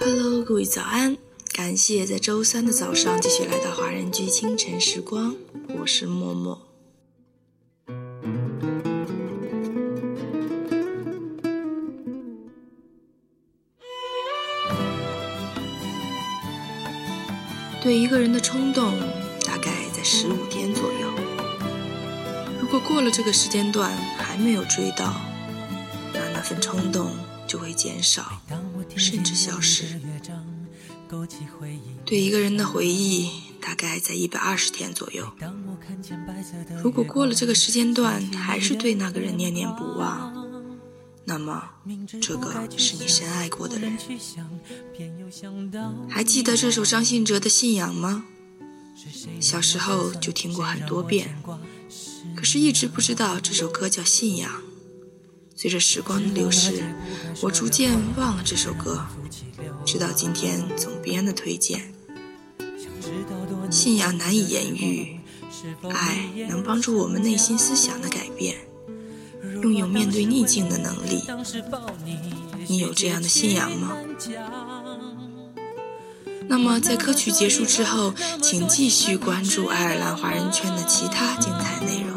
Hello，各位早安！感谢在周三的早上继续来到华人居清晨时光，我是默默。对一个人的冲动，大概在十五天左右。如果过了这个时间段还没有追到，份冲动就会减少，甚至消失。对一个人的回忆，大概在一百二十天左右。如果过了这个时间段还是对那个人念念不忘，那么这个是你深爱过的人。还记得这首张信哲的《信仰》吗？小时候就听过很多遍，可是一直不知道这首歌叫《信仰》。随着时光的流逝，我逐渐忘了这首歌，直到今天总编的推荐。信仰难以言喻，爱能帮助我们内心思想的改变，拥有面对逆境的能力。你有这样的信仰吗？那么在歌曲结束之后，请继续关注爱尔兰华人圈的其他精彩内容。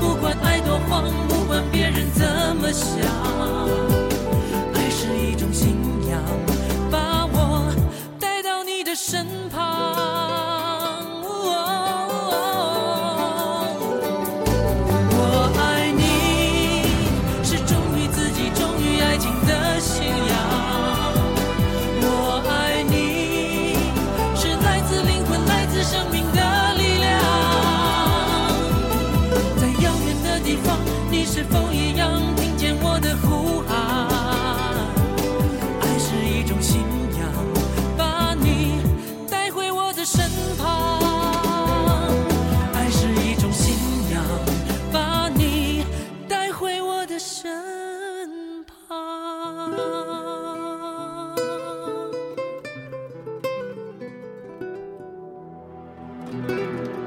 不管爱多慌，不管别人怎么想，Música